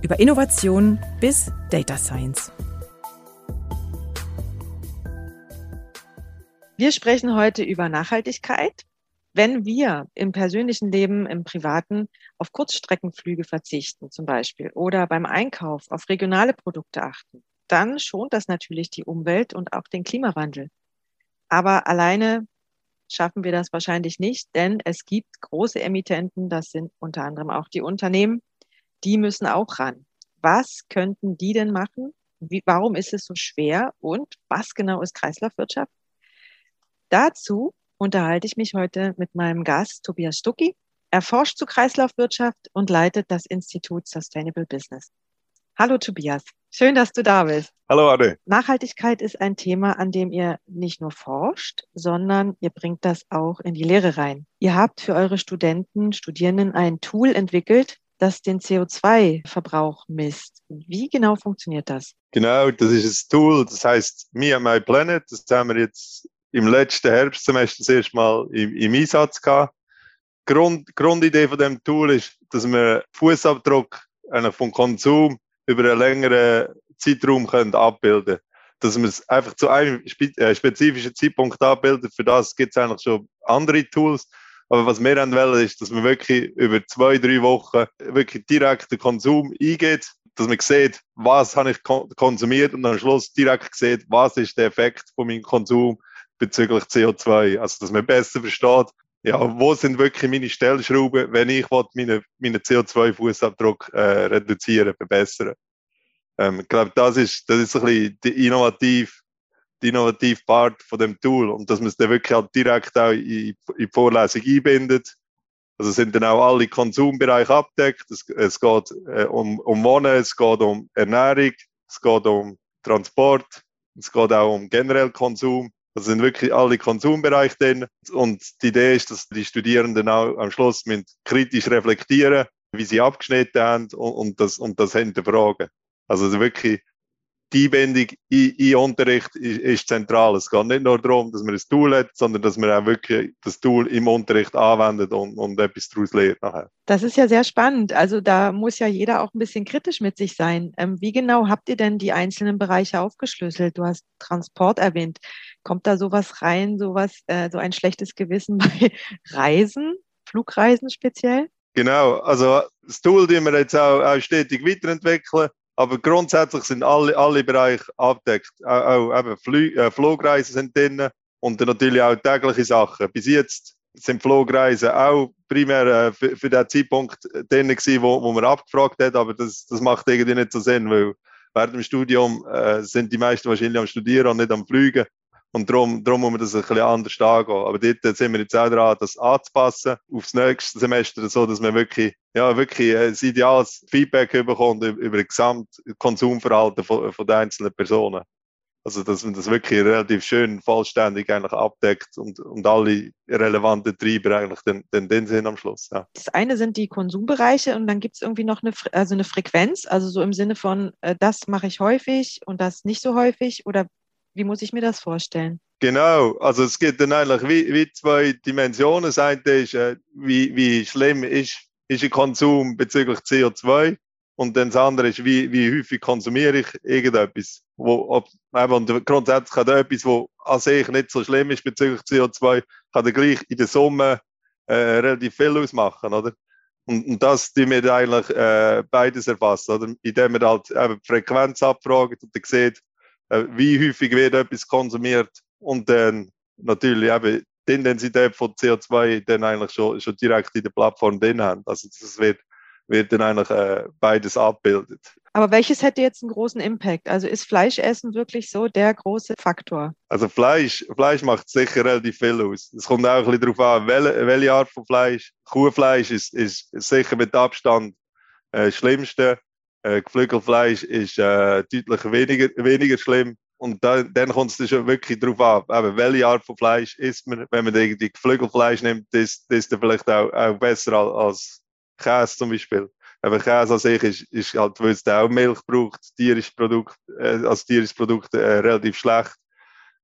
über Innovation bis Data Science. Wir sprechen heute über Nachhaltigkeit. Wenn wir im persönlichen Leben, im privaten auf Kurzstreckenflüge verzichten zum Beispiel oder beim Einkauf auf regionale Produkte achten, dann schont das natürlich die Umwelt und auch den Klimawandel. Aber alleine schaffen wir das wahrscheinlich nicht, denn es gibt große Emittenten, das sind unter anderem auch die Unternehmen, die müssen auch ran. Was könnten die denn machen? Wie, warum ist es so schwer? Und was genau ist Kreislaufwirtschaft? Dazu unterhalte ich mich heute mit meinem Gast Tobias Stucki. Er forscht zu Kreislaufwirtschaft und leitet das Institut Sustainable Business. Hallo Tobias, schön, dass du da bist. Hallo Anne. Nachhaltigkeit ist ein Thema, an dem ihr nicht nur forscht, sondern ihr bringt das auch in die Lehre rein. Ihr habt für eure Studenten, Studierenden ein Tool entwickelt, das den CO2-Verbrauch misst. Wie genau funktioniert das? Genau, das ist ein Tool, das heißt Me and My Planet. Das haben wir jetzt im letzten Herbstsemester das erste Mal im, im Einsatz gehabt. Grund, Grundidee von dem Tool ist, dass wir Fußabdruck vom Konsum über einen längeren Zeitraum können abbilden Dass wir es einfach zu einem äh, spezifischen Zeitpunkt abbilden. Für das gibt es eigentlich schon andere Tools. Aber was wir wollen, ist, dass man wirklich über zwei, drei Wochen wirklich direkt den Konsum eingeht, dass man sieht, was habe ich konsumiert und am Schluss direkt sieht, was ist der Effekt von meinem Konsum bezüglich CO2. Also, dass man besser versteht, ja, wo sind wirklich meine Stellschrauben, wenn ich meinen meine CO2-Fußabdruck äh, reduzieren, verbessern. Ähm, ich glaube, das ist, das ist ein bisschen die innovativ die innovative Part von dem Tool und dass man es dann wirklich halt direkt auch in, in die Vorlesung einbindet. Also sind dann auch alle Konsumbereiche abdeckt. Es, es geht äh, um, um Wohnen, es geht um Ernährung, es geht um Transport, es geht auch um generell Konsum. Das sind wirklich alle Konsumbereiche drin. Und die Idee ist, dass die Studierenden auch am Schluss mit kritisch reflektieren, wie sie abgeschnitten haben und, und das, und das hinterfragen. Also wirklich die Einbindung in, in Unterricht ist, ist, zentral. Es geht nicht nur darum, dass man ein Tool hat, sondern dass man auch wirklich das Tool im Unterricht anwendet und, und etwas daraus lernt nachher. Das ist ja sehr spannend. Also da muss ja jeder auch ein bisschen kritisch mit sich sein. Ähm, wie genau habt ihr denn die einzelnen Bereiche aufgeschlüsselt? Du hast Transport erwähnt. Kommt da sowas rein, sowas, äh, so ein schlechtes Gewissen bei Reisen, Flugreisen speziell? Genau, also das Tool, das wir jetzt auch, auch stetig weiterentwickeln, aber grundsätzlich sind alle, alle Bereiche abdeckt. Auch, auch eben Flü äh, Flugreisen sind drin und natürlich auch tägliche Sachen. Bis jetzt sind Flugreisen auch primär äh, für, für den Zeitpunkt drin gewesen, wo, wo man abgefragt hat, aber das, das macht irgendwie nicht so Sinn, weil während dem Studium äh, sind die meisten wahrscheinlich am Studieren und nicht am Fliegen. Und darum, darum muss man das ein bisschen anders angehen. Aber dort sind wir jetzt auch dran, das anzupassen aufs nächste Semester, so dass man wirklich, ja, wirklich ein ideales Feedback bekommt über das Gesamtkonsumverhalten von, von den einzelnen Personen. Also, dass man das wirklich relativ schön vollständig eigentlich abdeckt und, und alle relevanten Treiber eigentlich den, den, den sind am Schluss. Ja. Das eine sind die Konsumbereiche und dann gibt es irgendwie noch eine, also eine Frequenz, also so im Sinne von, äh, das mache ich häufig und das nicht so häufig oder wie muss ich mir das vorstellen? Genau, also es gibt dann eigentlich wie, wie zwei Dimensionen. Das eine ist, äh, wie, wie schlimm ist, ist ein Konsum bezüglich CO2 und dann das andere ist, wie, wie häufig konsumiere ich irgendetwas. Wo, ob, eben, und grundsätzlich kann etwas, was an sich nicht so schlimm ist bezüglich CO2, kann dann gleich in der Summe äh, relativ viel ausmachen, oder? Und, und das die wir eigentlich äh, beides erfassen, oder? Indem wir halt eben die Frequenz abfragen und dann sieht, äh, wie häufig wird etwas konsumiert und dann natürlich eben die Intensität von CO2 dann eigentlich schon, schon direkt in der Plattform drin haben. Also das wird, wird dann eigentlich äh, beides abbildet. Aber welches hätte jetzt einen großen Impact? Also ist Fleischessen wirklich so der große Faktor? Also Fleisch, Fleisch macht sicher relativ viel aus. Es kommt auch ein bisschen darauf an, welche, welche Art von Fleisch. Kuhfleisch ist, ist sicher mit Abstand äh, das Schlimmste. Äh, Geflügelfleisch ist äh, deutlich weniger, weniger schlimm. Und da, dann kommt es schon wirklich darauf ab, eben, welche Art von Fleisch isst man. Wenn man die Geflügelfleisch nimmt, ist das vielleicht auch, auch besser als, als Käse zum Beispiel. Aber Käse an sich ist, ist halt, weil es auch Milch braucht, tierisches Produkt, äh, als tierisches Produkt äh, relativ schlecht.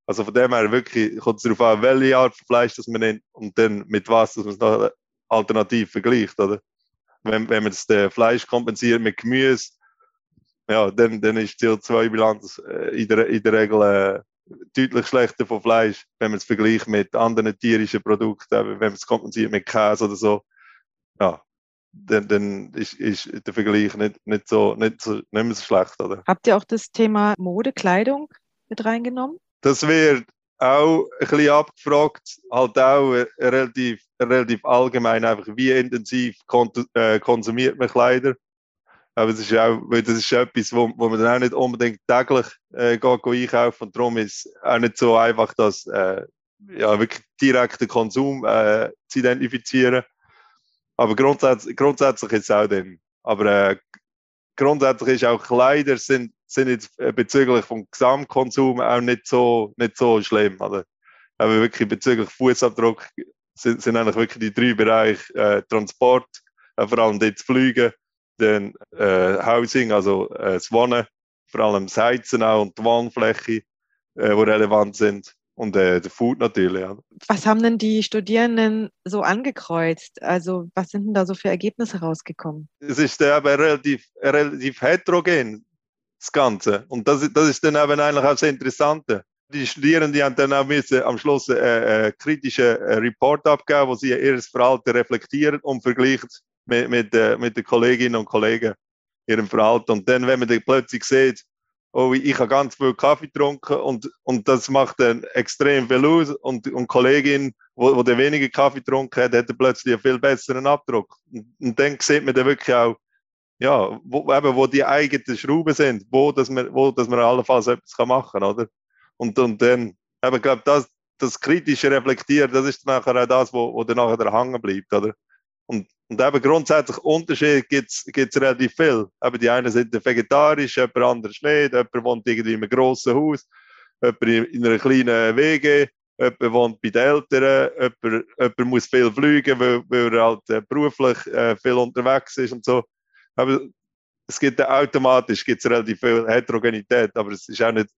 Also von dem her wirklich kommt es darauf an, welche Art von Fleisch das man nimmt und dann mit was dass man es noch alternativ vergleicht, oder? Wenn, wenn man das äh, Fleisch kompensiert mit Gemüse, ja, dann, dann ist die CO2-Bilanz äh, in, der, in der Regel äh, deutlich schlechter von Fleisch, wenn man es vergleicht mit anderen tierischen Produkten, wenn man es kompensiert mit Käse oder so. Ja, dann, dann ist, ist der Vergleich nicht, nicht, so, nicht, so, nicht mehr so schlecht. Oder? Habt ihr auch das Thema Mode, Kleidung mit reingenommen? Das wird auch ein bisschen abgefragt, halt auch relativ, relativ allgemein, einfach wie intensiv äh, konsumiert man Kleider. Aber das ist auch, weil das ist etwas, wo, man dann auch nicht unbedingt täglich äh, geht, einkaufen und darum ist es auch nicht so einfach, das äh, ja, wirklich direkten Konsum äh, zu identifizieren. Aber grundsätzlich, grundsätzlich ist es auch dann. Aber grundsätzlich ist auch Kleider sind, sind jetzt äh, bezüglich vom Gesamtkonsum auch nicht so, nicht so schlimm. Oder? Aber wirklich bezüglich Fußabdruck sind, sind eigentlich wirklich die drei Bereiche äh, Transport, äh, vor allem dort Fliegen, dann äh, Housing, also äh, das Wohnen, vor allem das Heizen auch und die Wohnfläche, äh, die relevant sind und äh, der Food natürlich. Ja. Was haben denn die Studierenden so angekreuzt? Also was sind denn da so für Ergebnisse rausgekommen? Es ist aber relativ, relativ heterogen, das Ganze. Und das, das ist dann eben eigentlich auch sehr interessant. Die Studierenden die haben dann auch müssen am Schluss einen äh, äh, kritischen äh, Report abgeben, wo sie ihr Verhalten reflektieren und vergleichen mit, mit, äh, mit den Kolleginnen und Kollegen ihrem Verhalten. Und dann, wenn man dann plötzlich sieht, oh, ich habe ganz viel Kaffee getrunken und, und das macht dann extrem viel aus. Und, und Kollegin, wo, wo der weniger Kaffee getrunken hat, hat plötzlich einen viel besseren Abdruck. Und, und dann sieht man dann wirklich auch, ja, wo, eben, wo die eigenen Schrauben sind, wo, dass man, wo, dass man allenfalls etwas machen kann, oder? Und, und dann, eben, glaube das, das kritische Reflektieren, das ist nachher auch das, wo, wo dann nachher hängen bleibt, oder? Und, und eben grundsätzlich Unterschiede gibt es relativ viel. Eben die einen sind vegetarisch, jemand anderes nicht, jemand wohnt irgendwie in einem grossen Haus, jemand in einer kleinen WG, jemand wohnt bei den Eltern, jemand, jemand muss viel fliegen, weil, weil er halt äh, beruflich äh, viel unterwegs ist und so. Aber es gibt automatisch gibt's relativ viel Heterogenität, aber es ist auch nicht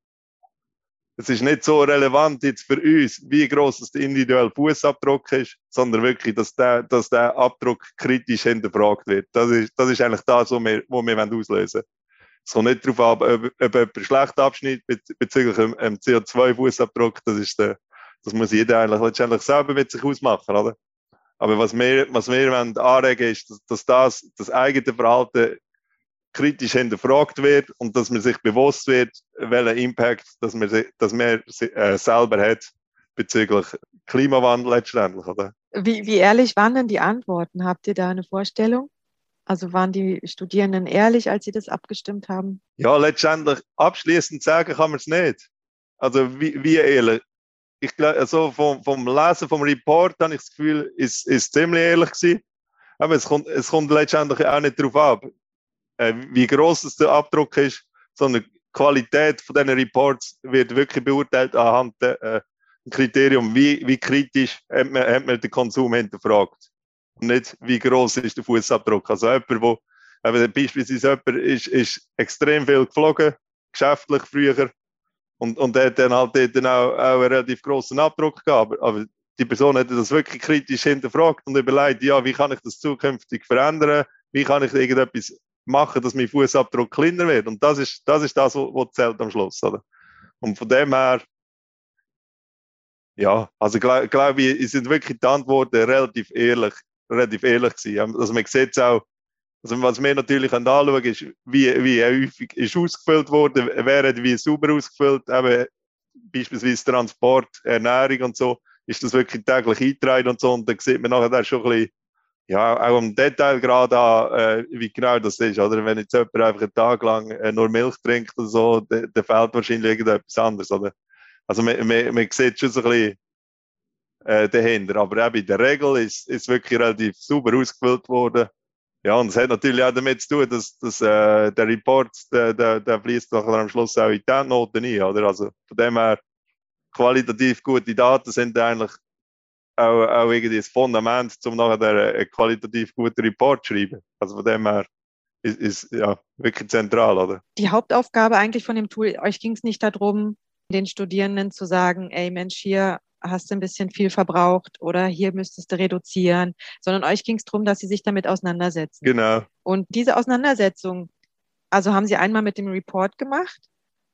es ist nicht so relevant jetzt für uns, wie groß der individuelle Fußabdruck ist, sondern wirklich, dass der, dass der Abdruck kritisch hinterfragt wird. Das ist, das ist eigentlich das, was wir, was wir auslösen wollen. Es kommt nicht darauf an, ob, ob jemand schlecht abschneidet bezüglich dem CO2-Fußabdruck. Das, das muss jeder eigentlich letztendlich selber mit sich ausmachen. Oder? Aber was wir, was wir anregen ist, dass, dass das, das eigene Verhalten kritisch hinterfragt wird und dass man sich bewusst wird, welchen Impact dass man, dass man äh, selber hat bezüglich Klimawandel letztendlich. Oder? Wie, wie ehrlich waren denn die Antworten? Habt ihr da eine Vorstellung? Also waren die Studierenden ehrlich, als sie das abgestimmt haben? Ja, letztendlich abschließend sagen kann man es nicht. Also wie, wie ehrlich? Ich glaube, also vom, vom Lesen vom Report habe ich das Gefühl, ist ist ziemlich ehrlich gewesen. Aber es kommt, es kommt letztendlich auch nicht darauf ab äh, wie groß der Abdruck ist, sondern die Qualität von diesen Reports wird wirklich beurteilt anhand der äh, Kriterium, wie, wie kritisch hat man, hat man den Konsum hinterfragt. Und nicht, wie groß ist der Fußabdruck. Also jemand, wo, eben, beispielsweise jemand ist, ist extrem viel geflogen, geschäftlich früher, und, und der hat dann halt dann auch, auch einen relativ großen Abdruck gehabt. Aber, die Person hat das wirklich kritisch hinterfragt und überlegt, ja, wie kann ich das zukünftig verändern? Wie kann ich irgendetwas machen, dass mein Fußabdruck kleiner wird. Und das ist das, ist das was zählt am Schluss. Oder? Und von dem her, ja, also glaube glaub ich, sind wirklich die Antworten relativ ehrlich, relativ ehrlich gewesen. Also man sieht es auch, also was wir natürlich anschauen ist, wie, wie häufig ist ausgefüllt worden, hat wie sauber ausgefüllt, eben beispielsweise Transport, Ernährung und so, ist das wirklich täglich eingetragen und so, und dann sieht man nachher schon ein bisschen, ja, auch im Detailgrad an, äh, wie genau das ist. Oder wenn jetzt jemand einfach einen Tag lang äh, nur Milch trinkt oder so, dann fehlt wahrscheinlich irgendetwas anderes. Oder? Also man, man, man sieht schon so ein bisschen äh, dahinter. Aber eben in der Regel ist es wirklich relativ sauber ausgefüllt worden. Ja, und es hat natürlich auch damit zu tun, dass, dass äh, der Report, der, der, der fließt nachher am Schluss auch in die Noten ein. Oder? Also von dem her, qualitativ gute Daten sind eigentlich auch, auch irgendwie das Fundament, um nachher einen qualitativ guten Report zu schreiben. Also von dem her ist, ist ja wirklich zentral, oder? Die Hauptaufgabe eigentlich von dem Tool, euch ging es nicht darum, den Studierenden zu sagen, ey Mensch, hier hast du ein bisschen viel verbraucht oder hier müsstest du reduzieren, sondern euch ging es darum, dass sie sich damit auseinandersetzen. Genau. Und diese Auseinandersetzung, also haben sie einmal mit dem Report gemacht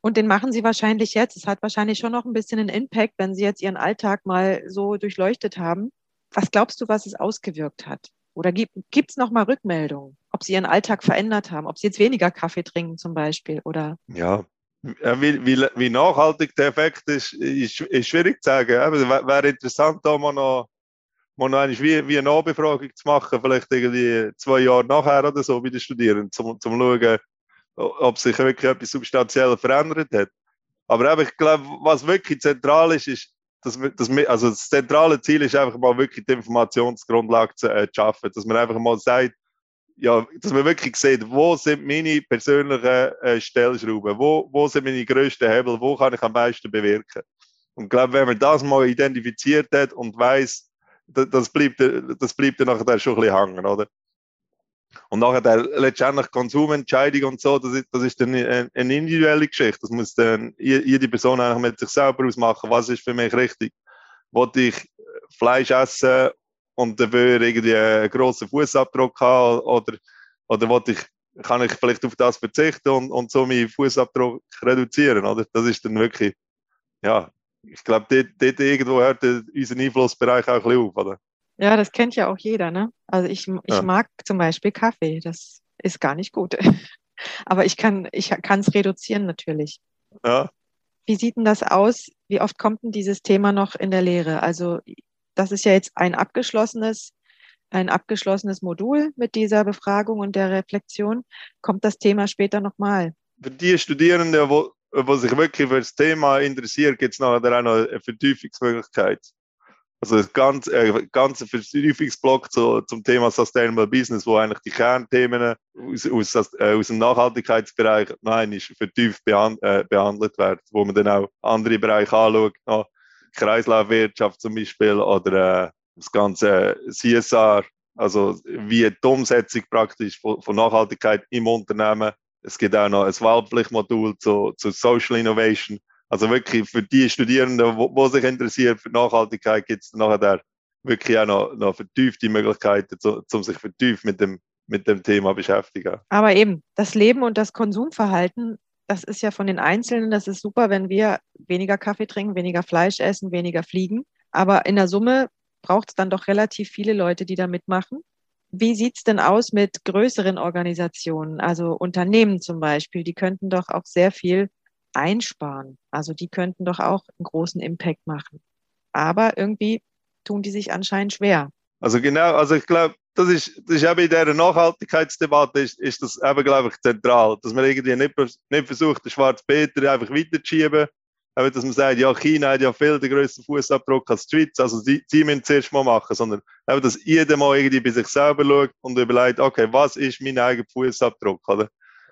und den machen sie wahrscheinlich jetzt. Es hat wahrscheinlich schon noch ein bisschen einen Impact, wenn sie jetzt ihren Alltag mal so durchleuchtet haben. Was glaubst du, was es ausgewirkt hat? Oder gibt es noch mal Rückmeldungen, ob sie ihren Alltag verändert haben, ob sie jetzt weniger Kaffee trinken zum Beispiel? Oder? Ja, wie, wie, wie, nachhaltig der Effekt ist, ist, ist schwierig zu sagen. Es wäre interessant, da mal noch, mal noch wie, wie eine Nachbefragung zu machen, vielleicht irgendwie zwei Jahre nachher oder so bei den Studierenden, um zu schauen, ob sich wirklich etwas substanziell verändert hat. Aber eben, ich glaube, was wirklich zentral ist, ist, dass wir, dass wir, also das zentrale Ziel ist einfach mal wirklich die Informationsgrundlage zu, äh, zu schaffen, dass man einfach mal sagt, ja, dass man wirklich sieht, wo sind meine persönlichen äh, Stellschrauben, wo, wo sind meine grössten Hebel, wo kann ich am meisten bewirken. Und ich glaube, wenn man das mal identifiziert hat und weiß, das, das bleibt, dann nachher schon ein bisschen hängen, oder? Und nachher letztendlich Konsumentscheidung und so, das ist, das ist dann eine, eine individuelle Geschichte. Das muss dann jede Person eigentlich mit sich selber ausmachen, was ist für mich richtig. Wollte ich Fleisch essen und dafür irgendwie einen grossen Fußabdruck haben oder, oder wollte ich, kann ich vielleicht auf das verzichten und, und so meinen Fußabdruck reduzieren, oder? Das ist dann wirklich, ja, ich glaube, dort, dort irgendwo hört unser Einflussbereich auch ein bisschen auf, oder? Ja, das kennt ja auch jeder, ne? Also ich, ich ja. mag zum Beispiel Kaffee, das ist gar nicht gut. Aber ich kann ich kann es reduzieren natürlich. Ja. Wie sieht denn das aus? Wie oft kommt denn dieses Thema noch in der Lehre? Also das ist ja jetzt ein abgeschlossenes, ein abgeschlossenes Modul mit dieser Befragung und der Reflexion. Kommt das Thema später nochmal? Für die Studierenden, wo, wo sich wirklich für das Thema interessieren, gibt es nachher auch noch eine Vertiefungsmöglichkeit. Also das ganze, äh, ganze Vertiefungsblock zu, zum Thema Sustainable Business, wo eigentlich die Kernthemen aus, aus, äh, aus dem Nachhaltigkeitsbereich nein, ist vertieft behand, äh, behandelt werden, wo man dann auch andere Bereiche anschaut, noch Kreislaufwirtschaft zum Beispiel oder äh, das ganze CSR, also wie die Umsetzung praktisch von, von Nachhaltigkeit im Unternehmen. Es gibt auch noch ein Wahlpflichtmodul zu, zu Social Innovation also wirklich für die Studierenden, die sich interessieren für Nachhaltigkeit, gibt es nachher wirklich auch noch, noch vertiefte Möglichkeiten, um sich vertieft mit dem, mit dem Thema beschäftigen. Aber eben, das Leben und das Konsumverhalten, das ist ja von den Einzelnen, das ist super, wenn wir weniger Kaffee trinken, weniger Fleisch essen, weniger fliegen. Aber in der Summe braucht es dann doch relativ viele Leute, die da mitmachen. Wie sieht es denn aus mit größeren Organisationen, also Unternehmen zum Beispiel? Die könnten doch auch sehr viel einsparen. Also die könnten doch auch einen großen Impact machen. Aber irgendwie tun die sich anscheinend schwer. Also genau, also ich glaube, das ist, das ist eben in dieser Nachhaltigkeitsdebatte ist, ist das eben, glaube ich, zentral, dass man irgendwie nicht, nicht versucht, den schwarzen Peter einfach weiterzuschieben, aber dass man sagt, ja, China hat ja viel den grössten Fußabdruck als die Schweiz, also sie, sie müssen es zuerst mal machen, sondern eben, dass jeder mal irgendwie bei sich selber schaut und überlegt, okay, was ist mein eigener Fußabdruck, oder?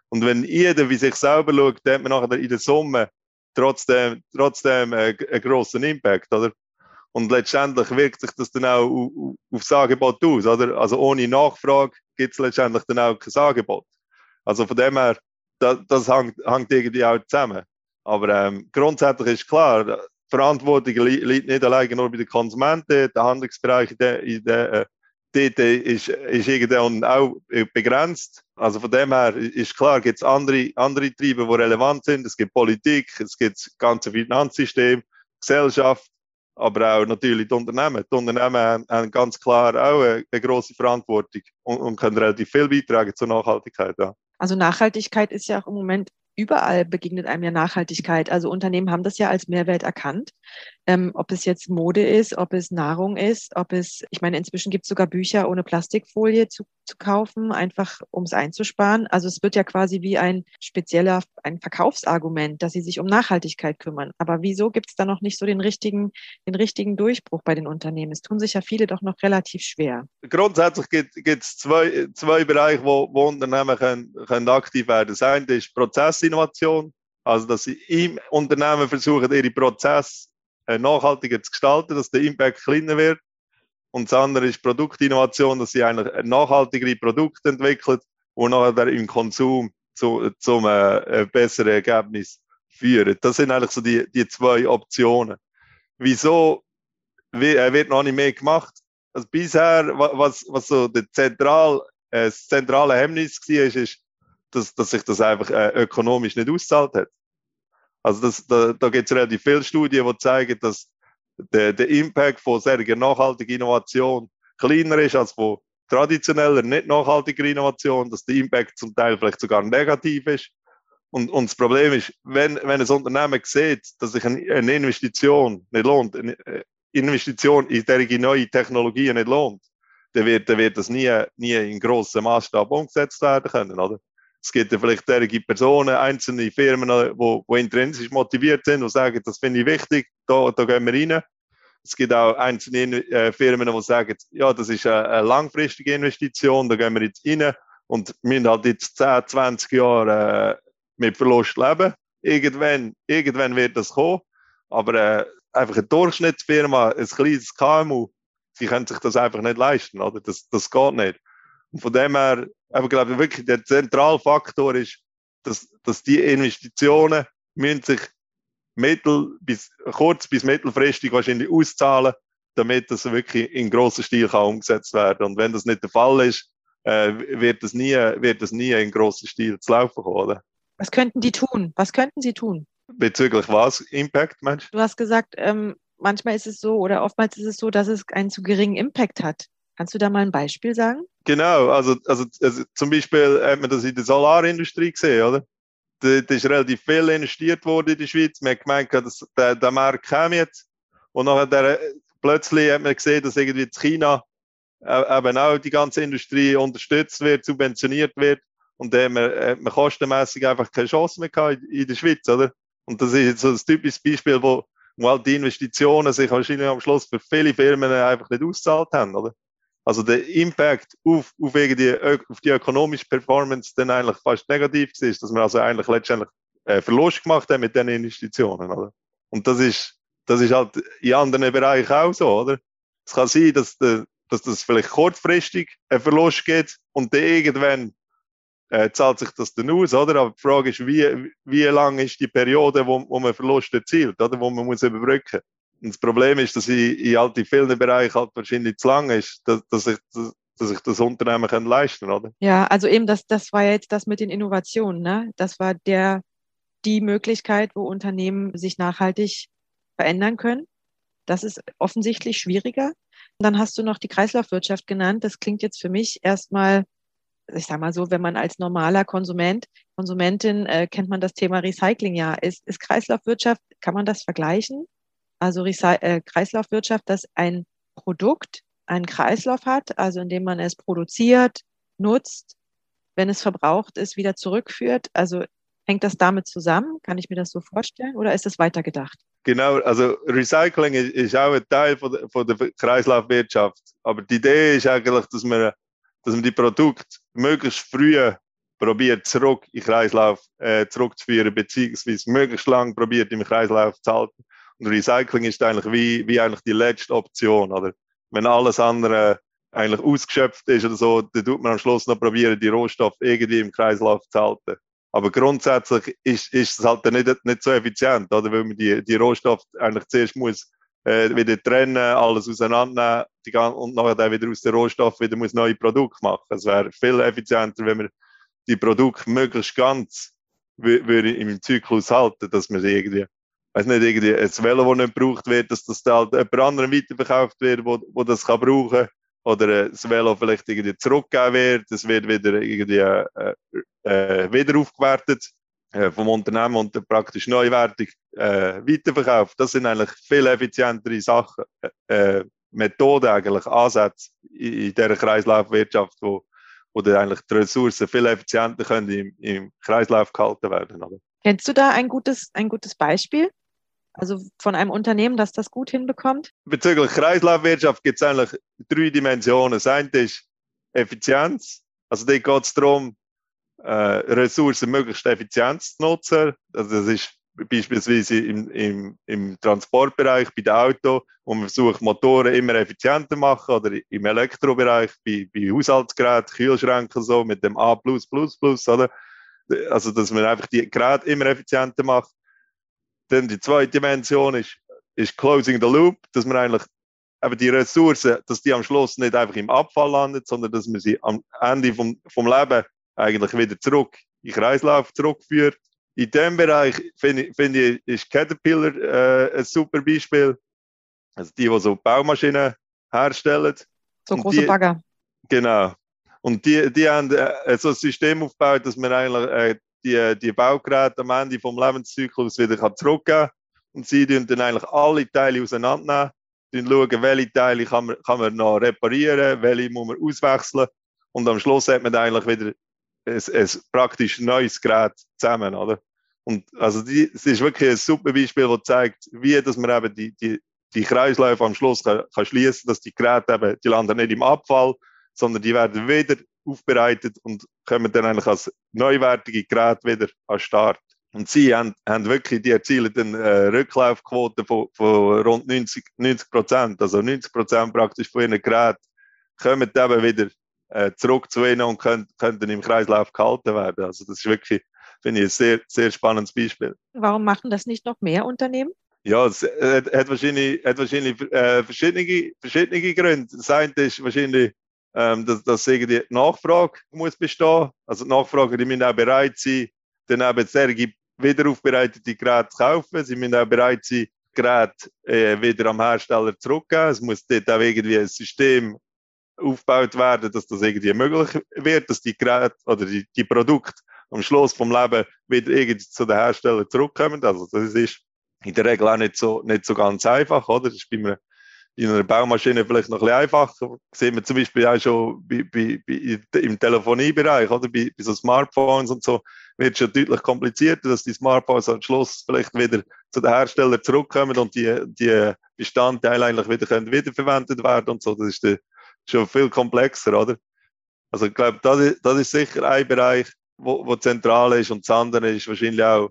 Und wenn jeder wie sich selber schaut, dann hat man nachher in der Summe trotzdem, trotzdem einen, einen grossen Impact, oder? Und letztendlich wirkt sich das dann auch auf das Angebot aus, oder? Also ohne Nachfrage gibt es letztendlich dann auch kein Angebot. Also von dem her, das, das hängt, hängt, irgendwie auch zusammen. Aber ähm, grundsätzlich ist klar, Verantwortung liegt nicht allein nur bei den Konsumenten, der Handlungsbereich in der, in der, äh, dort ist, ist irgendwann auch begrenzt. Also von dem her ist klar, gibt es andere, andere Treiber, die relevant sind. Es gibt Politik, es gibt das ganze Finanzsystem, Gesellschaft, aber auch natürlich die Unternehmen. Die Unternehmen haben, haben ganz klar auch eine, eine große Verantwortung und, und, können relativ viel beitragen zur Nachhaltigkeit. Ja. Also Nachhaltigkeit ist ja auch im Moment überall begegnet einem ja Nachhaltigkeit. Also Unternehmen haben das ja als Mehrwert erkannt. Ähm, ob es jetzt Mode ist, ob es Nahrung ist, ob es, ich meine, inzwischen gibt es sogar Bücher ohne Plastikfolie zu zu kaufen, einfach um es einzusparen. Also es wird ja quasi wie ein spezieller, ein Verkaufsargument, dass sie sich um Nachhaltigkeit kümmern. Aber wieso gibt es da noch nicht so den richtigen, den richtigen Durchbruch bei den Unternehmen? Es tun sich ja viele doch noch relativ schwer. Grundsätzlich gibt es zwei, zwei Bereiche, wo, wo Unternehmen können, können aktiv werden. Das eine ist Prozessinnovation, also dass sie im Unternehmen versuchen, ihre Prozesse nachhaltiger zu gestalten, dass der Impact kleiner wird. Und das andere ist Produktinnovation, dass sie eigentlich nachhaltigere Produkte entwickeln, die nachher im Konsum zu, zum äh, besseren Ergebnis führen. Das sind eigentlich so die, die zwei Optionen. Wieso äh, wird noch nicht mehr gemacht? Also bisher, was, was so zentral, äh, das zentrale Hemmnis war, ist, ist dass, dass sich das einfach äh, ökonomisch nicht auszahlt hat. Also das, da, da gibt es relativ viele Studien, die zeigen, dass der, der Impact von sehr nachhaltiger Innovation kleiner ist als von traditioneller, nicht nachhaltiger Innovation, dass der Impact zum Teil vielleicht sogar negativ ist. Und, und das Problem ist, wenn, wenn ein Unternehmen sieht, dass sich eine, Investition nicht lohnt, eine äh, Investition in derige neue Technologien nicht lohnt, dann wird, dann wird das nie, nie in grossem Maßstab umgesetzt werden können, oder? Es gibt ja vielleicht derige Personen, einzelne Firmen, die, die intrinsisch motiviert sind und sagen, das finde ich wichtig, da, da gehen wir rein. Es gibt auch einzelne äh, Firmen, die sagen, ja, das ist eine, langfristige Investition, da gehen wir jetzt rein und müssen halt jetzt 10, 20 Jahre äh, mit Verlust leben. Irgendwann, irgendwann wird das kommen, aber äh, einfach eine Durchschnittsfirma, ein kleines KMU, sie können sich das einfach nicht leisten, oder? Das, das geht nicht. Und von dem her, aber glaube ich, wirklich der Zentralfaktor ist, dass, dass die Investitionen müssen sich mittel bis, kurz bis mittelfristig wahrscheinlich auszahlen, damit das wirklich in grossen Stil kann umgesetzt werden. Und wenn das nicht der Fall ist, äh, wird das nie, wird das nie in grossen Stil zu laufen kommen, oder? Was könnten die tun? Was könnten sie tun? Bezüglich was? Impact, Mensch? Du hast gesagt, ähm, manchmal ist es so oder oftmals ist es so, dass es einen zu geringen Impact hat. Kannst du da mal ein Beispiel sagen? Genau, also, also, also zum Beispiel hat man das in der Solarindustrie gesehen, oder? Da, da ist relativ viel investiert worden in der Schweiz. Man hat gemeint, dass der, der Markt käme jetzt. Und nachher der, plötzlich hat man gesehen, dass irgendwie in China äh, eben auch die ganze Industrie unterstützt wird, subventioniert wird. Und da hat man, hat man kostenmässig einfach keine Chance mehr gehabt in, in der Schweiz, oder? Und das ist jetzt so ein typisches Beispiel, wo, wo halt die Investitionen sich wahrscheinlich am Schluss für viele Firmen einfach nicht ausgezahlt haben, oder? Also der Impact auf, auf, die, auf die ökonomische Performance dann eigentlich fast negativ ist, dass man also eigentlich letztendlich äh, Verlust gemacht hat mit diesen Investitionen. Oder? Und das ist, das ist halt in anderen Bereichen auch so, oder? Es kann sein, dass, de, dass das vielleicht kurzfristig einen Verlust gibt und dann irgendwann äh, zahlt sich das dann aus, oder? Aber die Frage ist, wie, wie lang ist die Periode, wo, wo man Verlust erzielt, oder? Wo man muss überbrücken. Das Problem ist, dass ich in halt in vielen Bereichen halt wahrscheinlich zu lang ist, dass, dass ich dass, dass ich das Unternehmen kann leisten oder? Ja, also eben das, das war jetzt das mit den Innovationen, ne? Das war der, die Möglichkeit, wo Unternehmen sich nachhaltig verändern können. Das ist offensichtlich schwieriger. Und dann hast du noch die Kreislaufwirtschaft genannt. Das klingt jetzt für mich erstmal, ich sag mal so, wenn man als normaler Konsument, Konsumentin äh, kennt man das Thema Recycling ja. Ist, ist Kreislaufwirtschaft, kann man das vergleichen? Also äh, Kreislaufwirtschaft, dass ein Produkt einen Kreislauf hat, also indem man es produziert, nutzt, wenn es verbraucht ist, wieder zurückführt. Also hängt das damit zusammen? Kann ich mir das so vorstellen oder ist das weitergedacht? Genau, also Recycling ist auch ein Teil von der, von der Kreislaufwirtschaft. Aber die Idee ist eigentlich, dass man, dass man die Produkte möglichst früh probiert, zurück in den Kreislauf äh, zurückzuführen, beziehungsweise möglichst lang probiert, im Kreislauf zu halten. Und Recycling ist eigentlich wie, wie eigentlich die letzte Option, oder? Wenn alles andere eigentlich ausgeschöpft ist oder so, dann tut man am Schluss noch probieren, die Rohstoffe irgendwie im Kreislauf zu halten. Aber grundsätzlich ist, ist es halt nicht, nicht so effizient, oder? Weil man die, die Rohstoffe eigentlich zuerst muss äh, wieder trennen, alles auseinandernehmen die, und nachher dann wieder aus den Rohstoffen wieder muss neue Produkte machen. Es wäre viel effizienter, wenn man die Produkte möglichst ganz würde im Zyklus halten, dass man sie irgendwie weiß nicht, irgendwie ein Velo, das nicht gebraucht wird, dass das da halt jemand anderem weiterverkauft wird, wo, wo das kann brauchen oder das Velo vielleicht irgendwie zurückgegeben wird, es wird wieder irgendwie äh, äh, wieder aufgewertet äh, vom Unternehmen und praktisch neuwertig äh, weiterverkauft. Das sind eigentlich viel effizientere Sachen, äh, Methoden eigentlich, Ansätze in, in dieser Kreislaufwirtschaft, wo, wo eigentlich die Ressourcen viel effizienter können im, im Kreislauf gehalten werden. Oder? Kennst du da ein gutes, ein gutes Beispiel? Also von einem Unternehmen, das das gut hinbekommt? Bezüglich Kreislaufwirtschaft gibt es eigentlich drei Dimensionen. Das eine ist Effizienz. Also da geht es darum, äh, Ressourcen möglichst effizient zu nutzen. Also das ist beispielsweise im, im, im Transportbereich bei den Autos, wo man versucht, Motoren immer effizienter zu machen, oder im Elektrobereich bei, bei Haushaltsgeräten, Kühlschränken so, mit dem A+++, oder? Also, dass man einfach die Geräte immer effizienter macht. Dann die zweite Dimension ist, ist Closing the Loop, dass man eigentlich eben die Ressourcen, dass die am Schluss nicht einfach im Abfall landet, sondern dass man sie am Ende vom, vom Leben eigentlich wieder zurück in den Kreislauf zurückführt. In dem Bereich finde find ich, ist Caterpillar äh, ein super Beispiel. Also die, die so Baumaschinen herstellen. So große die, Bagger. Genau. Und die, die haben äh, so ein System aufgebaut, dass man eigentlich äh, die, die Baugeräte am Ende vom Lebenszyklus wieder kann zurückgeben kann. Und sie tun dann eigentlich alle Teile auseinandernehmen, dann schauen, welche Teile kann man, kann man noch reparieren, welche muss man auswechseln. Und am Schluss hat man eigentlich wieder ein, ein praktisch neues Gerät zusammen, oder? Und also die, es ist wirklich ein super Beispiel, das zeigt, wie dass man eben die, die, die Kreisläufe am Schluss kann, kann schließen, dass die Geräte eben, die landen nicht im Abfall, sondern die werden wieder aufbereitet und kommen dann eigentlich als neuwertige Geräte wieder an den Start. Und sie haben, haben wirklich, die erzielen eine äh, Rücklaufquote von, von rund 90 Prozent. Also 90 Prozent praktisch von ihren Geräten kommen eben wieder äh, zurück zu ihnen und können, können im Kreislauf gehalten werden. Also das ist wirklich, finde ich, ein sehr, sehr spannendes Beispiel. Warum machen das nicht noch mehr Unternehmen? Ja, es hat, hat wahrscheinlich, hat wahrscheinlich äh, verschiedene, verschiedene Gründe. Das eine ist wahrscheinlich, ähm, dass, dass die Nachfrage muss bestehen. Also die Nachfrage, die müssen auch bereit sein, dann eben solche wiederaufbereitete Geräte zu kaufen. Sie müssen auch bereit sein, Geräte äh, wieder am Hersteller zurückzugeben. Es muss dort auch irgendwie ein System aufgebaut werden, dass das irgendwie möglich wird, dass die Geräte oder die, die Produkte am Schluss vom Leben wieder irgendwie zu den Herstellern zurückkommen. Also das ist in der Regel auch nicht so, nicht so ganz einfach, oder? Das ist bei einer, in einer Baumaschine vielleicht noch ein bisschen einfacher. Sehen wir zum Beispiel auch schon bei, bei, bei, im Telefoniebereich, oder? Bei, so Smartphones und so wird es schon deutlich komplizierter, dass die Smartphones am Schluss vielleicht wieder zu den Herstellern zurückkommen und die, die Bestandteile eigentlich wieder können wiederverwendet werden und so. Das ist der, schon viel komplexer, oder? Also ich glaube, das ist, das ist sicher ein Bereich, wo, wo zentral ist und das andere ist wahrscheinlich auch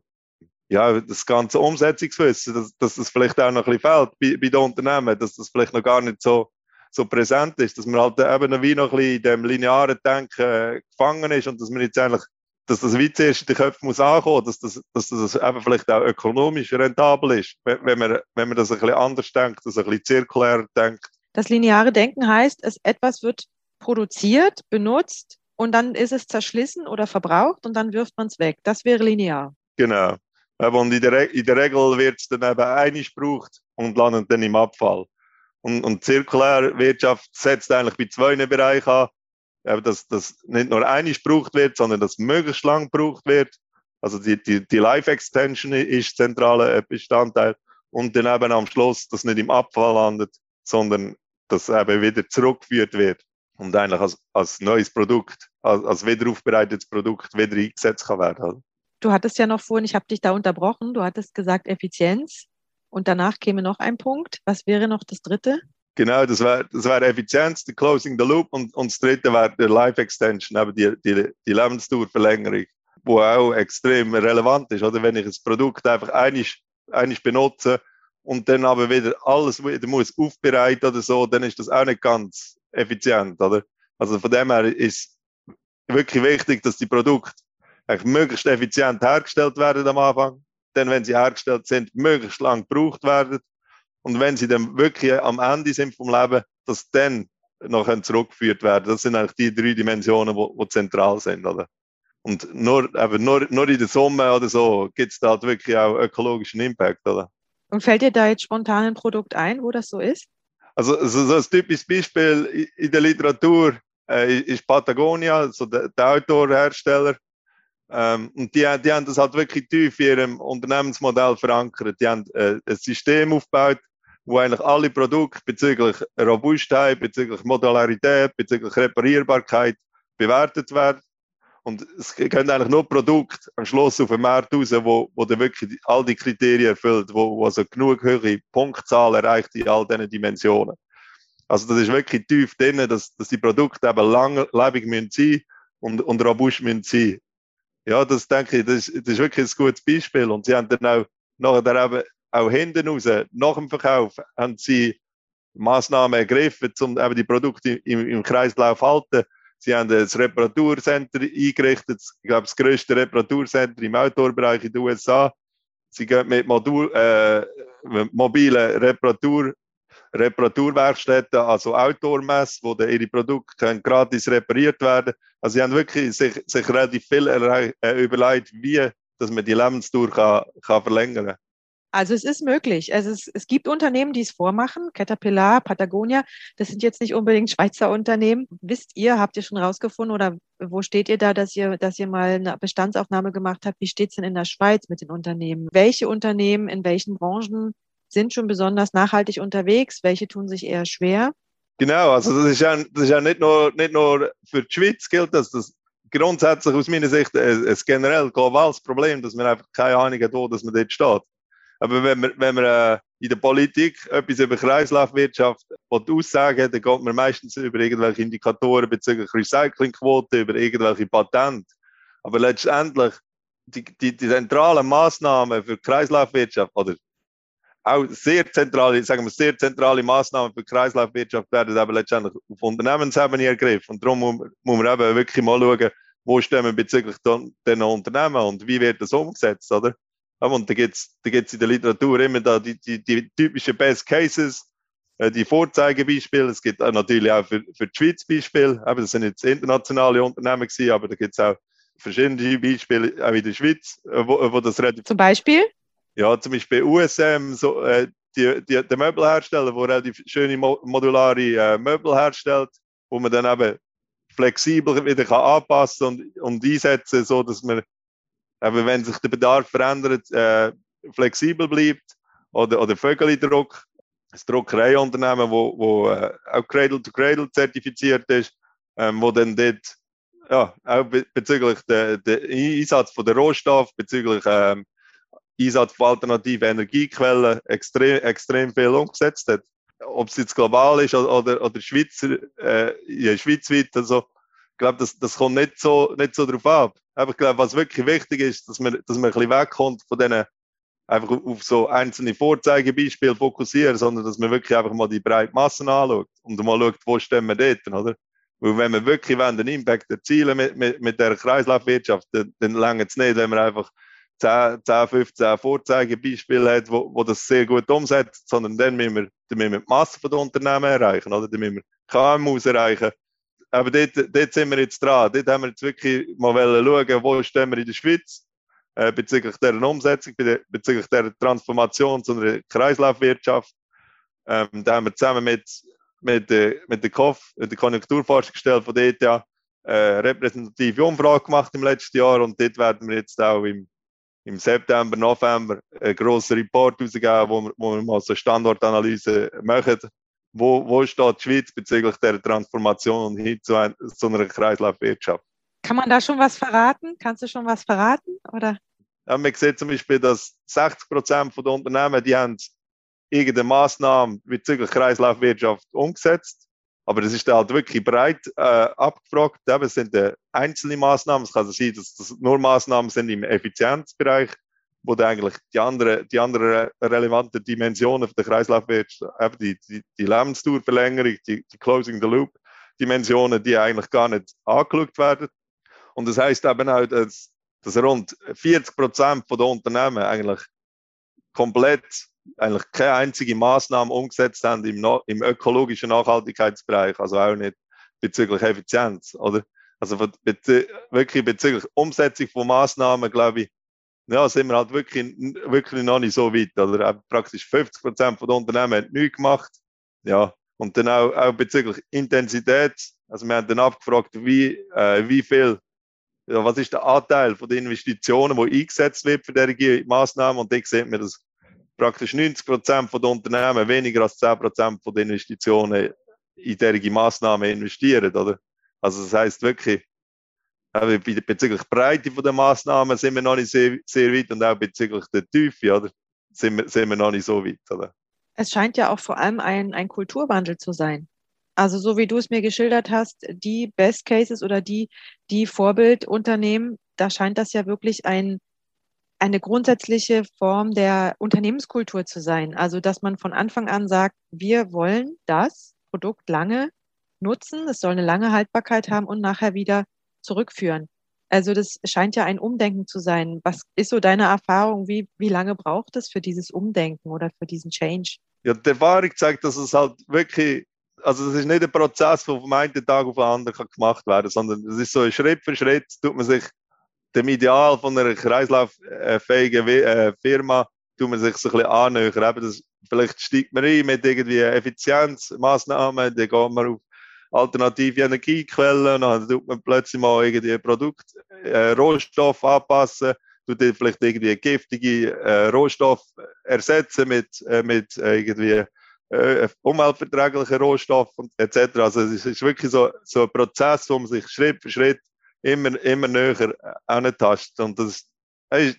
ja, das ganze Umsetzungswissen, dass, dass das vielleicht auch noch ein bisschen fehlt bei, bei den Unternehmen, dass das vielleicht noch gar nicht so, so präsent ist, dass man halt eben wie noch ein bisschen in dem linearen Denken äh, gefangen ist und dass man jetzt eigentlich, dass das wie zuerst in den Köpfen muss ankommen, dass das, dass das eben vielleicht auch ökonomisch rentabel ist, wenn man, wenn man das ein bisschen anders denkt, das ein bisschen zirkulär denkt. Das lineare Denken heißt, es, etwas wird produziert, benutzt und dann ist es zerschlissen oder verbraucht und dann wirft man es weg. Das wäre linear. Genau. Und in der, in der Regel wird es dann eben einig gebraucht und landet dann im Abfall. Und, und zirkuläre Wirtschaft setzt eigentlich bei zwei Bereichen an, dass das nicht nur einig gebraucht wird, sondern dass möglichst lang gebraucht wird. Also die, die, die Life Extension ist zentraler Bestandteil. Und dann eben am Schluss, dass nicht im Abfall landet, sondern dass eben wieder zurückgeführt wird und eigentlich als, als neues Produkt, als, als wiederaufbereitetes Produkt wieder eingesetzt kann werden. Du hattest ja noch vorhin, ich habe dich da unterbrochen, du hattest gesagt Effizienz und danach käme noch ein Punkt. Was wäre noch das dritte? Genau, das wäre das wär Effizienz, die Closing the Loop und, und das dritte wäre die Life Extension, eben die, die, die Lebensdauerverlängerung, wo auch extrem relevant ist. Oder wenn ich das Produkt einfach einig, einig benutze und dann aber wieder alles wieder muss aufbereiten oder so, dann ist das auch nicht ganz effizient, oder? Also von dem her ist wirklich wichtig, dass die Produkte möglichst effizient hergestellt werden am Anfang. Dann, wenn sie hergestellt sind, möglichst lang gebraucht werden. Und wenn sie dann wirklich am Ende sind vom Leben, dass dann noch zurückgeführt werden. Das sind eigentlich die drei Dimensionen, die zentral sind, oder? Und nur, eben nur, nur in der Summe oder so gibt es da halt wirklich auch ökologischen Impact, oder? Und fällt dir da jetzt spontan ein Produkt ein, wo das so ist? Also, so, so ein typisches Beispiel in der Literatur äh, ist Patagonia, so der, der Outdoor-Hersteller. Ähm, und die, die haben das halt wirklich tief in ihrem Unternehmensmodell verankert. Die haben äh, ein System aufgebaut, wo eigentlich alle Produkte bezüglich Robustheit, bezüglich Modularität, bezüglich Reparierbarkeit bewertet werden. Und es können eigentlich nur Produkte am Schluss auf den Markt raus, wo, wo dann wirklich all die Kriterien erfüllt, wo, wo also genug höhere Punktzahl erreicht in all diesen Dimensionen. Also das ist wirklich tief drin, dass, dass die Produkte eben langlebig müssen sein und, und robust müssen sein. Ja, das denke ich, das, das ist wirklich ein gutes Beispiel. Und sie haben dann auch nachher eben auch hinten raus, nach dem Verkauf, haben sie Maßnahmen ergriffen, um eben die Produkte im, im Kreislauf zu halten. Sie haben das Reparaturcenter eingerichtet, ich glaube, das größte Reparaturcenter im Outdoor-Bereich in den USA. Sie gehen mit Modul, äh, mobilen Reparatur, Reparaturwerkstätten, also Outdoor-Mess, wo dann ihre Produkte gratis repariert werden Also sie haben wirklich sich, sich relativ viel äh, überlegt, wie dass man die Lebensdauer kann, kann verlängern kann. Also es ist möglich. Also es, es gibt Unternehmen, die es vormachen. Caterpillar, Patagonia, das sind jetzt nicht unbedingt Schweizer Unternehmen. Wisst ihr, habt ihr schon rausgefunden oder wo steht ihr da, dass ihr, dass ihr mal eine Bestandsaufnahme gemacht habt? Wie steht es denn in der Schweiz mit den Unternehmen? Welche Unternehmen in welchen Branchen sind schon besonders nachhaltig unterwegs? Welche tun sich eher schwer? Genau, also das ist ja, das ist ja nicht, nur, nicht nur für die Schweiz gilt das, das grundsätzlich aus meiner Sicht ein, ein generell globales Problem, dass man einfach keine Ahnung hat, wo dass man dort steht. Aber wenn man, wenn man äh, in der Politik etwas über Kreislaufwirtschaft aussagen dann geht man meistens über irgendwelche Indikatoren bezüglich Recyclingquote, über irgendwelche Patente. Aber letztendlich, die, die, die zentralen Maßnahmen für Kreislaufwirtschaft oder auch sehr zentrale, sagen wir, sehr zentrale Maßnahmen für Kreislaufwirtschaft werden aber letztendlich auf Unternehmensebene ergriffen. Und darum muss, muss man eben wirklich mal schauen, wo stehen wir bezüglich den Unternehmen und wie wird das umgesetzt, oder? Und da gibt es in der Literatur immer da die, die, die typischen Best Cases, äh, die Vorzeigebeispiele. Es gibt natürlich auch für, für die Schweiz Beispiele. Aber das sind jetzt internationale Unternehmen gewesen, aber da gibt es auch verschiedene Beispiele, auch in der Schweiz, äh, wo, wo das relativ. Zum Beispiel? Ja, zum Beispiel USM, so, äh, die, die, der Möbelhersteller, der relativ schöne modulare äh, Möbel herstellt, wo man dann eben flexibel wieder kann anpassen und, und einsetzen, so dass man aber wenn sich der Bedarf verändert, äh, flexibel bleibt oder, oder Vögeldruck, das Druckereiunternehmen, wo, wo äh, auch Cradle to Cradle zertifiziert ist, ähm, wo dann dort ja, auch bezüglich der, der Einsatz von der Rohstoff, bezüglich ähm, Einsatz von alternativen Energiequellen extrem, extrem viel umgesetzt hat. Ob es jetzt global ist oder, oder, Schweizer, äh, ja, schweizweit, also ich glaube, das, das kommt nicht so, nicht so drauf ab. Aber ich glaube, was wirklich wichtig ist, dass man, dass man ein bisschen wegkommt von diesen einfach auf so einzelne Vorzeigebeispiele fokussieren, sondern dass man wirklich einfach mal die breite Massen anschaut und mal schaut, wo stehen wir dort, oder? Weil wenn wir wirklich einen Impact erzielen mit, mit, mit der Kreislaufwirtschaft, dann, dann lange es nicht, wenn man einfach 10, 10 15 Vorzeigebeispiele hat, wo, wo das sehr gut umsetzt, sondern dann müssen wir, dann müssen wir die Masse der Unternehmen erreichen, oder? Dann müssen wir KMUs erreichen, aber dort, dort sind wir jetzt dran. Dort haben wir jetzt wirklich mal schauen, wo stehen wir in der Schweiz äh, bezüglich dieser Umsetzung, bezüglich dieser Transformation zu einer Kreislaufwirtschaft. Ähm, da haben wir zusammen mit, mit, äh, mit der KOF, der Konjunkturforschungsstelle von der ETH, äh, repräsentative Umfrage gemacht im letzten Jahr und dort werden wir jetzt auch im, im September, November einen grossen Report rausgeben, wo wir, wo wir mal so Standortanalyse machen wo, wo steht die Schweiz bezüglich der Transformation hin zu, ein, zu einer Kreislaufwirtschaft? Kann man da schon was verraten? Kannst du schon was verraten? Oder? Ja, man sieht zum Beispiel, dass 60 Prozent der Unternehmen, die haben irgendeine Maßnahme bezüglich Kreislaufwirtschaft umgesetzt. Aber das ist halt wirklich breit äh, abgefragt. Eben, es sind äh, einzelne Maßnahmen. Es kann sein, dass das nur Maßnahmen sind im Effizienzbereich wo dann eigentlich die anderen, die anderen relevanten Dimensionen der Kreislaufwirtschaft, die, die, die Lebensdauerverlängerung, die, die Closing the Loop Dimensionen, die eigentlich gar nicht angeschaut werden. Und das heißt eben auch, dass, dass rund 40 Prozent der Unternehmen eigentlich komplett eigentlich keine einzige Maßnahme umgesetzt haben im, im ökologischen Nachhaltigkeitsbereich, also auch nicht bezüglich Effizienz, oder? Also wirklich bezüglich Umsetzung von Maßnahmen, glaube ich, ja, sind wir halt wirklich, wirklich noch nicht so weit. Oder praktisch 50 Prozent der Unternehmen haben nichts gemacht. Ja, und dann auch, auch bezüglich Intensität. Also wir haben dann abgefragt, wie, äh, wie viel, ja, was ist der Anteil von den Investitionen, die eingesetzt wird für diese Maßnahmen. Und da sieht man, dass praktisch 90 Prozent der Unternehmen weniger als 10 Prozent den Investitionen in diese Maßnahmen investieren, oder? Also das heißt wirklich, bezüglich der Breite der Massnahmen sind wir noch nicht sehr, sehr weit und auch bezüglich der Tiefe, oder? Sind wir, sind wir noch nicht so weit, oder? Es scheint ja auch vor allem ein, ein Kulturwandel zu sein. Also so wie du es mir geschildert hast, die Best Cases oder die, die Vorbildunternehmen, da scheint das ja wirklich ein, eine grundsätzliche Form der Unternehmenskultur zu sein. Also dass man von Anfang an sagt, wir wollen das Produkt lange nutzen, es soll eine lange Haltbarkeit haben und nachher wieder zurückführen. Also das scheint ja ein Umdenken zu sein. Was ist so deine Erfahrung? Wie, wie lange braucht es für dieses Umdenken oder für diesen Change? Ja, die Erfahrung zeigt, dass es halt wirklich, also es ist nicht ein Prozess, der vom einen Tag auf den anderen gemacht werden kann, sondern es ist so Schritt für Schritt, tut man sich dem Ideal von einer kreislauffähigen äh, Firma, tut man sich so ein bisschen annähern. Eben das, vielleicht steigt man ein mit irgendwie Effizienzmaßnahmen, dann geht man auf alternative Energiequellen, dann tut man plötzlich mal irgendwie Produkt, äh, Rohstoff anpassen, tut vielleicht irgendwie giftige äh, Rohstoff ersetzen mit, äh, mit irgendwie äh, umweltverträglichen Rohstoffen etc. Also es ist wirklich so, so ein Prozess, wo man sich Schritt für Schritt immer, immer näher antastet. Und das,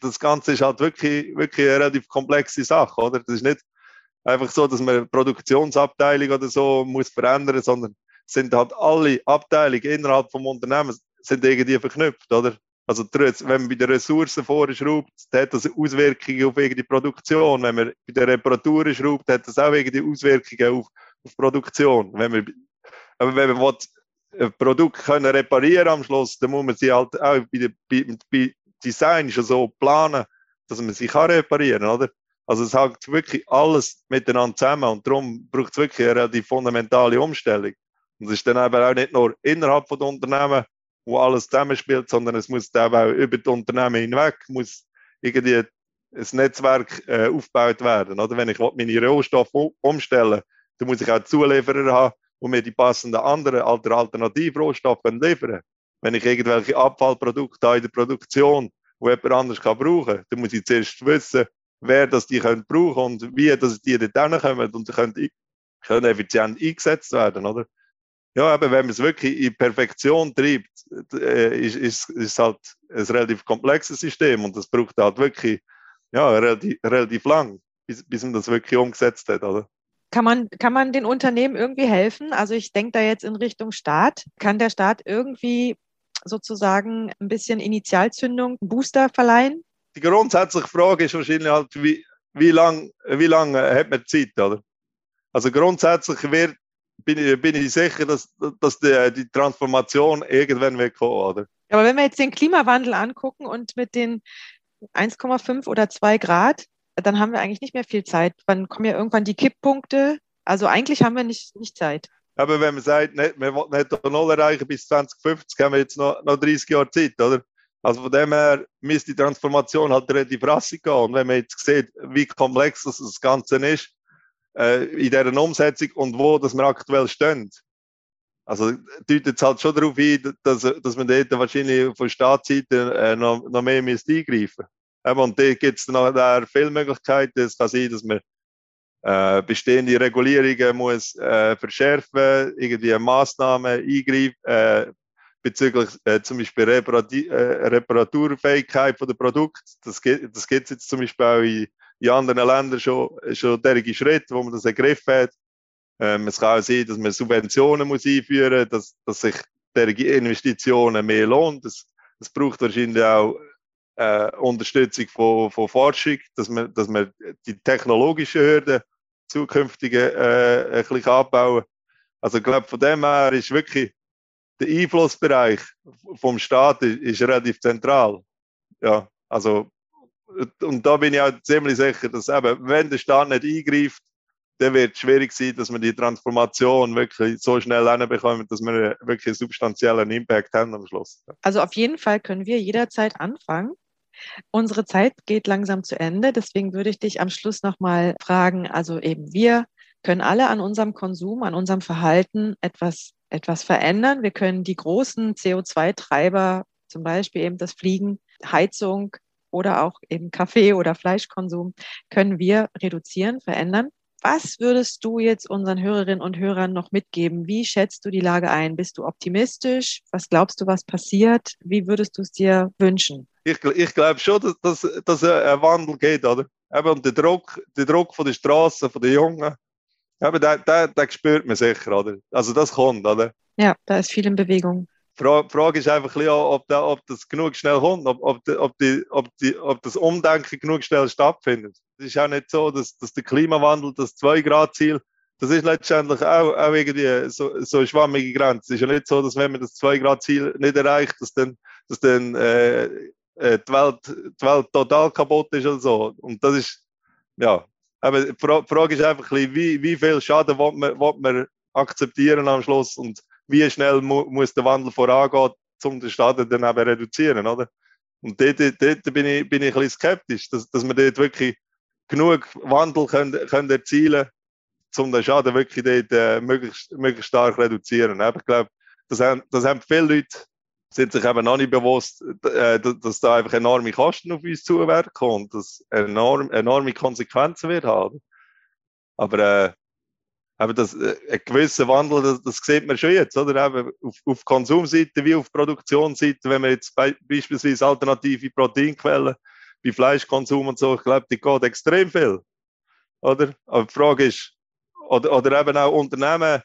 das Ganze ist halt wirklich, wirklich eine relativ komplexe Sache, oder? Das ist nicht einfach so, dass man Produktionsabteilung oder so muss verändern, sondern sind halt alle Abteilungen innerhalb vom Unternehmen sind irgendwie verknüpft, oder? Also wenn man bei den Ressourcen vorschraubt, hat das Auswirkungen auf die Produktion. Wenn man bei den Reparaturen schraubt, hat das auch irgendwie Auswirkungen auf, auf Produktion. Wenn man, wenn man ein Produkt können reparieren am Schluss, dann muss man sie halt auch bei, bei, bei Design schon so planen, dass man sie kann reparieren oder? Also es hängt wirklich alles miteinander zusammen und darum braucht es wirklich eine relativ fundamentale Umstellung. Und es ist dann eben auch nicht nur innerhalb von Unternehmen, wo alles zusammenspielt, sondern es muss eben auch über die Unternehmen hinweg, muss irgendwie ein Netzwerk äh, aufgebaut werden. Oder wenn ich meine Rohstoffe umstellen dann muss ich auch Zulieferer haben, die mir die passenden anderen Alternativrohstoffe liefern Wenn ich irgendwelche Abfallprodukte habe in der Produktion, die jemand anders kann brauchen kann, dann muss ich zuerst wissen, wer das die können brauchen und wie dass die dort kommen und können, können effizient eingesetzt werden, oder? Ja, aber wenn man es wirklich in Perfektion treibt, äh, ist, ist, ist halt ein relativ komplexes System und das braucht halt wirklich ja, relativ, relativ lang, bis, bis man das wirklich umgesetzt hat, oder? Kann man, kann man den Unternehmen irgendwie helfen? Also ich denke da jetzt in Richtung Staat. Kann der Staat irgendwie sozusagen ein bisschen Initialzündung, Booster verleihen? Die grundsätzliche Frage ist wahrscheinlich halt, wie, wie lange wie lang hat man Zeit, oder? Also grundsätzlich wird bin ich, bin ich sicher, dass, dass die, die Transformation irgendwann wird kommen, oder? Aber wenn wir jetzt den Klimawandel angucken und mit den 1,5 oder 2 Grad, dann haben wir eigentlich nicht mehr viel Zeit. Dann kommen ja irgendwann die Kipppunkte. Also eigentlich haben wir nicht, nicht Zeit. Aber wenn man sagt, nicht, wir wollen nicht Null erreichen bis 2050, haben wir jetzt noch, noch 30 Jahre Zeit, oder? Also von dem her müsste die Transformation halt relativ rassig gehen. Und wenn man jetzt sieht, wie komplex das, das Ganze ist, äh, in dieser Umsetzung und wo dass wir aktuell stehen. Also deutet es halt schon darauf ein, dass, dass man dort wahrscheinlich von Staatsseite äh, noch, noch mehr müsste eingreifen müsste. Und da gibt es noch viele Möglichkeiten. Es kann sein, dass man äh, bestehende Regulierungen muss äh, verschärfen, irgendwie Maßnahmen eingreifen, äh, bezüglich äh, zum Beispiel Reparati äh, Reparaturfähigkeit der Produkt. Das gibt das gibt's jetzt zum Beispiel auch in in anderen Ländern schon, schon derige Schritte, wo man das ergriffen hat. Ähm, es kann auch sein, dass man Subventionen muss einführen dass, dass sich derige Investitionen mehr lohnt. Das braucht wahrscheinlich auch äh, Unterstützung von, von Forschung, dass man, dass man die technologischen Hürden zukünftig äh, ein bisschen abbauen Also ich glaube, von dem her ist wirklich der Einflussbereich vom Staat ist, ist relativ zentral. Ja, also und da bin ich auch ziemlich sicher, dass eben, wenn der Staat nicht eingreift, dann wird es schwierig sein, dass wir die Transformation wirklich so schnell hinbekommen, dass wir wirklich einen substanziellen Impact haben am Schluss. Also auf jeden Fall können wir jederzeit anfangen. Unsere Zeit geht langsam zu Ende, deswegen würde ich dich am Schluss nochmal fragen, also eben wir können alle an unserem Konsum, an unserem Verhalten etwas, etwas verändern. Wir können die großen CO2-Treiber, zum Beispiel eben das Fliegen, Heizung, oder auch eben Kaffee- oder Fleischkonsum können wir reduzieren, verändern. Was würdest du jetzt unseren Hörerinnen und Hörern noch mitgeben? Wie schätzt du die Lage ein? Bist du optimistisch? Was glaubst du, was passiert? Wie würdest du es dir wünschen? Ich, ich glaube schon, dass, dass, dass ein Wandel geht, oder? Eben, der Druck, der Druck von der Straße, von den Jungen, eben, den, den, den spürt man sicher, oder? Also das kommt, oder? Ja, da ist viel in Bewegung. Die Frage ist einfach, ob, da, ob das genug schnell kommt, ob, ob, die, ob, die, ob, die, ob das Umdenken genug schnell stattfindet. Es ist auch nicht so, dass, dass der Klimawandel, das 2-Grad-Ziel, das ist letztendlich auch, auch irgendwie so, so eine schwammige Grenze. Es ist ja nicht so, dass wenn man das 2-Grad-Ziel nicht erreicht, dass dann, dass dann äh, äh, die, Welt, die Welt total kaputt ist oder so. Und das ist, ja, aber die Frage ist einfach, wie, wie viel Schaden will man, will man akzeptieren am Schluss und wie schnell mu muss der Wandel vorangehen, um den Schaden dann eben reduzieren, oder? Und dort, dort bin, ich, bin ich ein bisschen skeptisch, dass, dass wir dort wirklich genug Wandel können, können erzielen können, um den Schaden wirklich dort, äh, möglichst, möglichst stark reduzieren. Ich glaube, das haben, das haben viele Leute sind sich eben noch nicht bewusst, äh, dass da einfach enorme Kosten auf uns zuwerken und dass enorm, enorme Konsequenzen wird haben. Aber äh, aber das, äh, ein gewisser Wandel, das, das sieht man schon jetzt, oder? Eben auf, auf Konsumseite wie auf Produktionsseite, wenn man jetzt be beispielsweise alternative Proteinquellen bei Fleischkonsum und so, ich glaube, die geht extrem viel. Oder? Aber die Frage ist, oder, oder eben auch Unternehmen,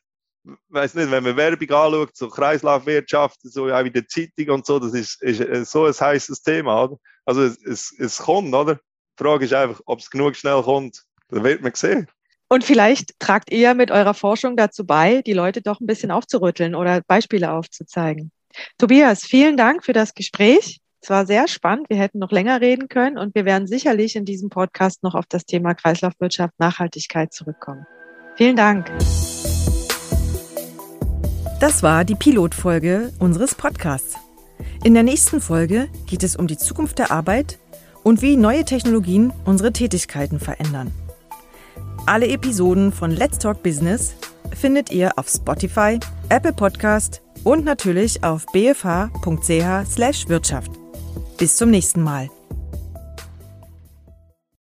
weiß nicht, wenn man Werbung anschaut, so Kreislaufwirtschaft, so auch in der Zeitung und so, das ist, ist so ein heißes Thema, oder? Also es, es, es kommt, oder? Die Frage ist einfach, ob es genug schnell kommt, dann wird man sehen. Und vielleicht tragt ihr mit eurer Forschung dazu bei, die Leute doch ein bisschen aufzurütteln oder Beispiele aufzuzeigen. Tobias, vielen Dank für das Gespräch. Es war sehr spannend. Wir hätten noch länger reden können und wir werden sicherlich in diesem Podcast noch auf das Thema Kreislaufwirtschaft, Nachhaltigkeit zurückkommen. Vielen Dank. Das war die Pilotfolge unseres Podcasts. In der nächsten Folge geht es um die Zukunft der Arbeit und wie neue Technologien unsere Tätigkeiten verändern. Alle Episoden von Let's Talk Business findet ihr auf Spotify, Apple Podcast und natürlich auf bfh.ch/wirtschaft. Bis zum nächsten Mal.